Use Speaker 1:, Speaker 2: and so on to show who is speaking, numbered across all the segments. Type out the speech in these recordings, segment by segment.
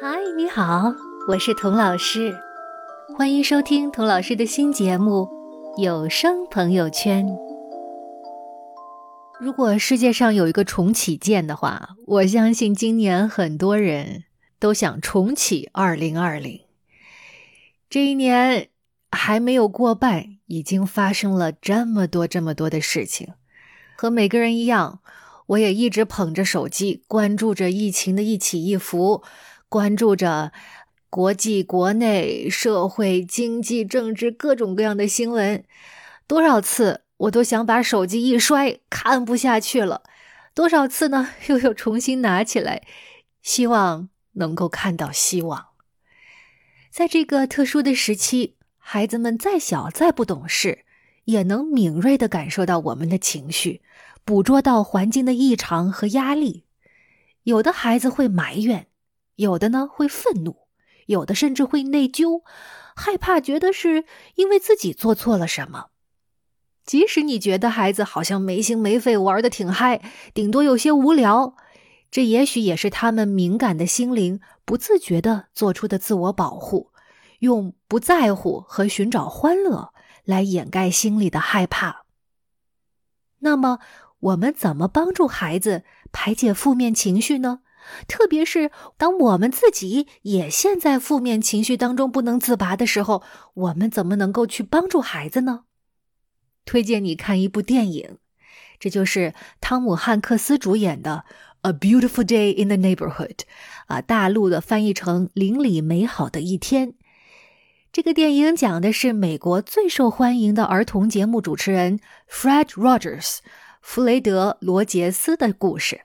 Speaker 1: 嗨，你好，我是童老师，欢迎收听童老师的新节目《有声朋友圈》。如果世界上有一个重启键的话，我相信今年很多人都想重启二零二零。这一年还没有过半，已经发生了这么多这么多的事情。和每个人一样，我也一直捧着手机，关注着疫情的一起一伏，关注着国际、国内、社会、经济、政治各种各样的新闻。多少次？我都想把手机一摔，看不下去了。多少次呢？又又重新拿起来，希望能够看到希望。在这个特殊的时期，孩子们再小再不懂事，也能敏锐地感受到我们的情绪，捕捉到环境的异常和压力。有的孩子会埋怨，有的呢会愤怒，有的甚至会内疚，害怕，觉得是因为自己做错了什么。即使你觉得孩子好像没心没肺玩的挺嗨，顶多有些无聊，这也许也是他们敏感的心灵不自觉的做出的自我保护，用不在乎和寻找欢乐来掩盖心里的害怕。那么，我们怎么帮助孩子排解负面情绪呢？特别是当我们自己也陷在负面情绪当中不能自拔的时候，我们怎么能够去帮助孩子呢？推荐你看一部电影，这就是汤姆汉克斯主演的《A Beautiful Day in the Neighborhood》，啊，大陆的翻译成《邻里美好的一天》。这个电影讲的是美国最受欢迎的儿童节目主持人 Fred Rogers（ 弗雷德·罗杰斯）的故事。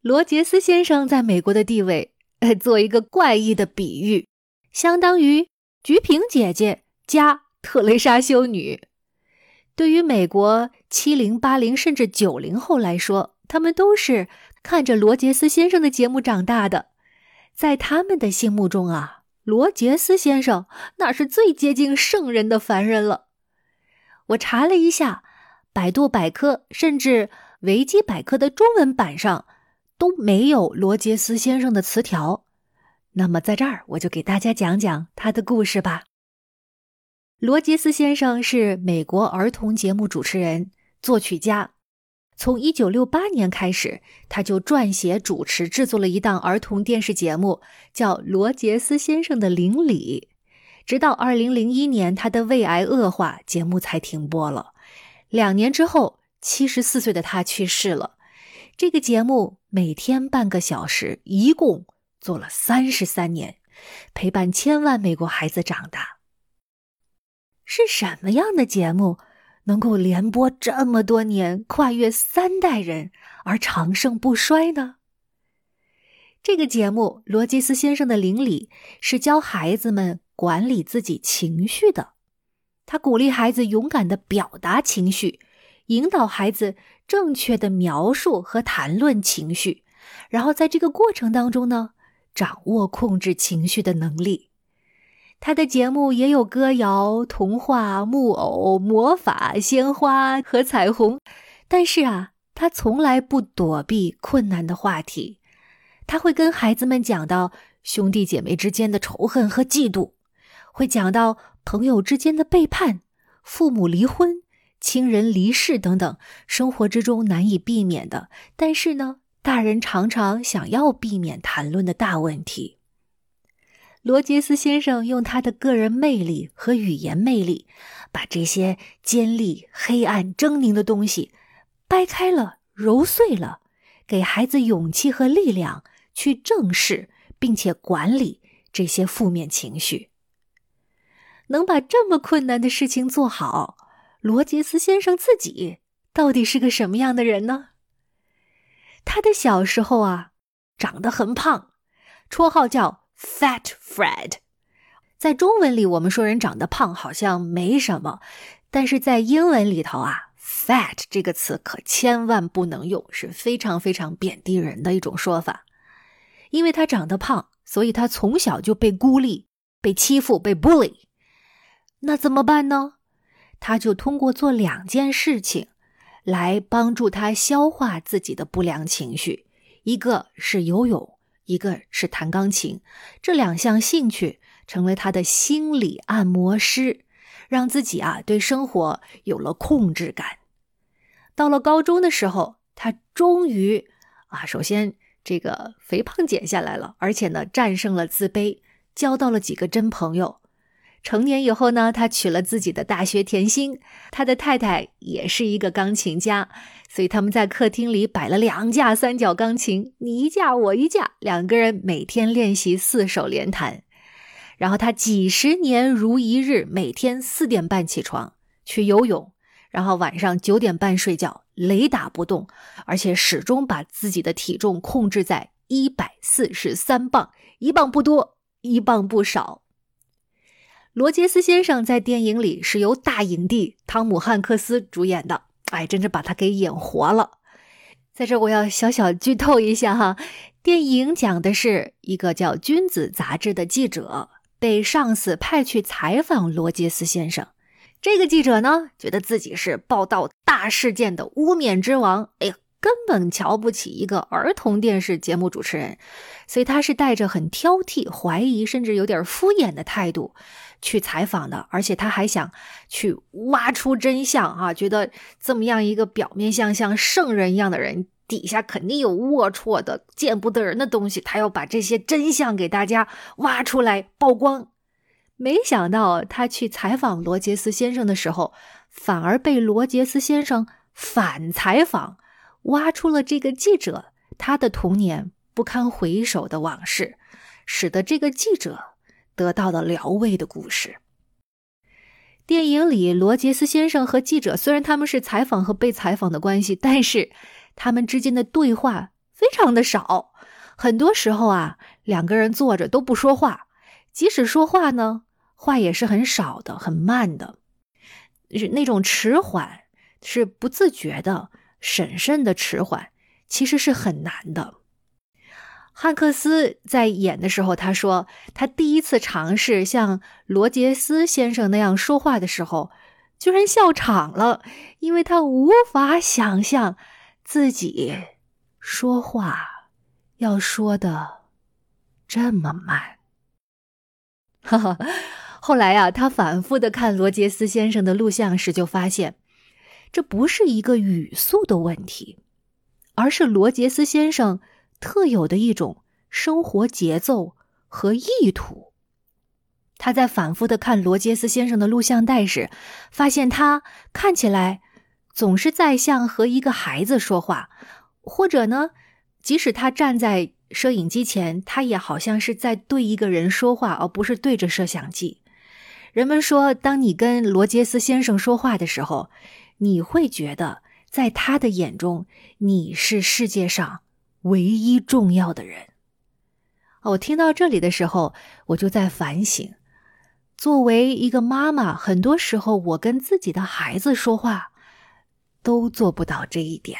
Speaker 1: 罗杰斯先生在美国的地位，做一个怪异的比喻，相当于菊萍姐姐加特蕾莎修女。对于美国七零、八零甚至九零后来说，他们都是看着罗杰斯先生的节目长大的。在他们的心目中啊，罗杰斯先生那是最接近圣人的凡人了。我查了一下，百度百科甚至维基百科的中文版上都没有罗杰斯先生的词条。那么在这儿，我就给大家讲讲他的故事吧。罗杰斯先生是美国儿童节目主持人、作曲家。从1968年开始，他就撰写、主持、制作了一档儿童电视节目，叫《罗杰斯先生的邻里》。直到2001年，他的胃癌恶化，节目才停播了。两年之后，74岁的他去世了。这个节目每天半个小时，一共做了33年，陪伴千万美国孩子长大。是什么样的节目能够连播这么多年，跨越三代人而长盛不衰呢？这个节目《罗杰斯先生的邻里》是教孩子们管理自己情绪的。他鼓励孩子勇敢的表达情绪，引导孩子正确的描述和谈论情绪，然后在这个过程当中呢，掌握控制情绪的能力。他的节目也有歌谣、童话、木偶、魔法、鲜花和彩虹，但是啊，他从来不躲避困难的话题。他会跟孩子们讲到兄弟姐妹之间的仇恨和嫉妒，会讲到朋友之间的背叛、父母离婚、亲人离世等等生活之中难以避免的，但是呢，大人常常想要避免谈论的大问题。罗杰斯先生用他的个人魅力和语言魅力，把这些尖利、黑暗、狰狞的东西掰开了、揉碎了，给孩子勇气和力量去正视并且管理这些负面情绪。能把这么困难的事情做好，罗杰斯先生自己到底是个什么样的人呢？他的小时候啊，长得很胖，绰号叫。Fat Fred，在中文里我们说人长得胖好像没什么，但是在英文里头啊，fat 这个词可千万不能用，是非常非常贬低人的一种说法。因为他长得胖，所以他从小就被孤立、被欺负、被 bully。那怎么办呢？他就通过做两件事情来帮助他消化自己的不良情绪。一个是游泳，一个是弹钢琴。这两项兴趣成为他的心理按摩师，让自己啊对生活有了控制感。到了高中的时候，他终于啊，首先这个肥胖减下来了，而且呢战胜了自卑，交到了几个真朋友。成年以后呢，他娶了自己的大学甜心，他的太太也是一个钢琴家，所以他们在客厅里摆了两架三角钢琴，你一架我一架，两个人每天练习四手联弹。然后他几十年如一日，每天四点半起床去游泳，然后晚上九点半睡觉，雷打不动，而且始终把自己的体重控制在一百四十三磅，一磅不多，一磅不少。罗杰斯先生在电影里是由大影帝汤姆汉克斯主演的，哎，真是把他给演活了。在这我要小小剧透一下哈，电影讲的是一个叫《君子》杂志的记者被上司派去采访罗杰斯先生。这个记者呢，觉得自己是报道大事件的污蔑之王，哎呀，根本瞧不起一个儿童电视节目主持人，所以他是带着很挑剔、怀疑，甚至有点敷衍的态度。去采访的，而且他还想去挖出真相啊！觉得这么样一个表面像像圣人一样的人，底下肯定有龌龊的、见不得人的东西。他要把这些真相给大家挖出来曝光。没想到他去采访罗杰斯先生的时候，反而被罗杰斯先生反采访，挖出了这个记者他的童年不堪回首的往事，使得这个记者。得到了疗慰的故事。电影里，罗杰斯先生和记者虽然他们是采访和被采访的关系，但是他们之间的对话非常的少。很多时候啊，两个人坐着都不说话，即使说话呢，话也是很少的、很慢的，是那种迟缓，是不自觉的、审慎的迟缓，其实是很难的。汉克斯在演的时候，他说他第一次尝试像罗杰斯先生那样说话的时候，居然笑场了，因为他无法想象自己说话要说的这么慢。哈哈，后来啊，他反复的看罗杰斯先生的录像时，就发现这不是一个语速的问题，而是罗杰斯先生。特有的一种生活节奏和意图。他在反复的看罗杰斯先生的录像带时，发现他看起来总是在像和一个孩子说话，或者呢，即使他站在摄影机前，他也好像是在对一个人说话，而不是对着摄像机。人们说，当你跟罗杰斯先生说话的时候，你会觉得在他的眼中，你是世界上。唯一重要的人。我听到这里的时候，我就在反省：作为一个妈妈，很多时候我跟自己的孩子说话，都做不到这一点。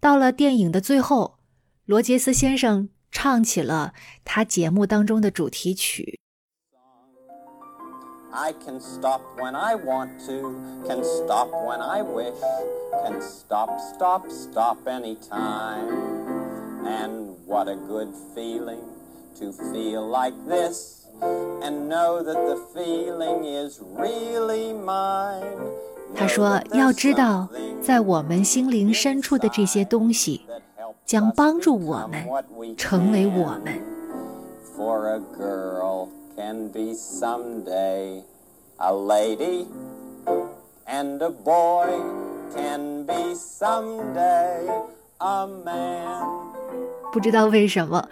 Speaker 1: 到了电影的最后，罗杰斯先生唱起了他节目当中的主题曲。I can stop when I want to, can stop when I wish, can stop, stop, stop anytime. And what a good feeling to feel like this and know that the feeling is really mine. 他说：“要知道，在我们心灵深处的这些东西，将帮助我们成为我们。” Can be someday a lady, and a boy can be someday a man. 不知道为什么，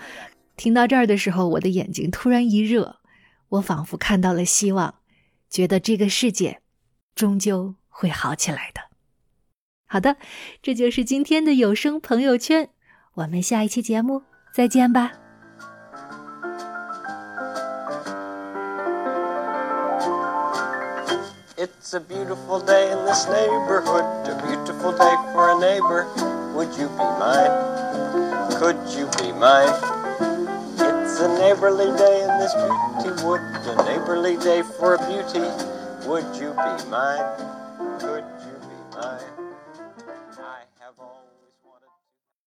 Speaker 1: 听到这儿的时候，我的眼睛突然一热，我仿佛看到了希望，觉得这个世界终究会好起来的。好的，这就是今天的有声朋友圈，我们下一期节目再见吧。It's a beautiful day in this neighborhood, a beautiful day for a neighbor. Would you be mine? Could you be mine? It's a neighborly day in this beauty wood, a neighborly day for a beauty. Would you be mine?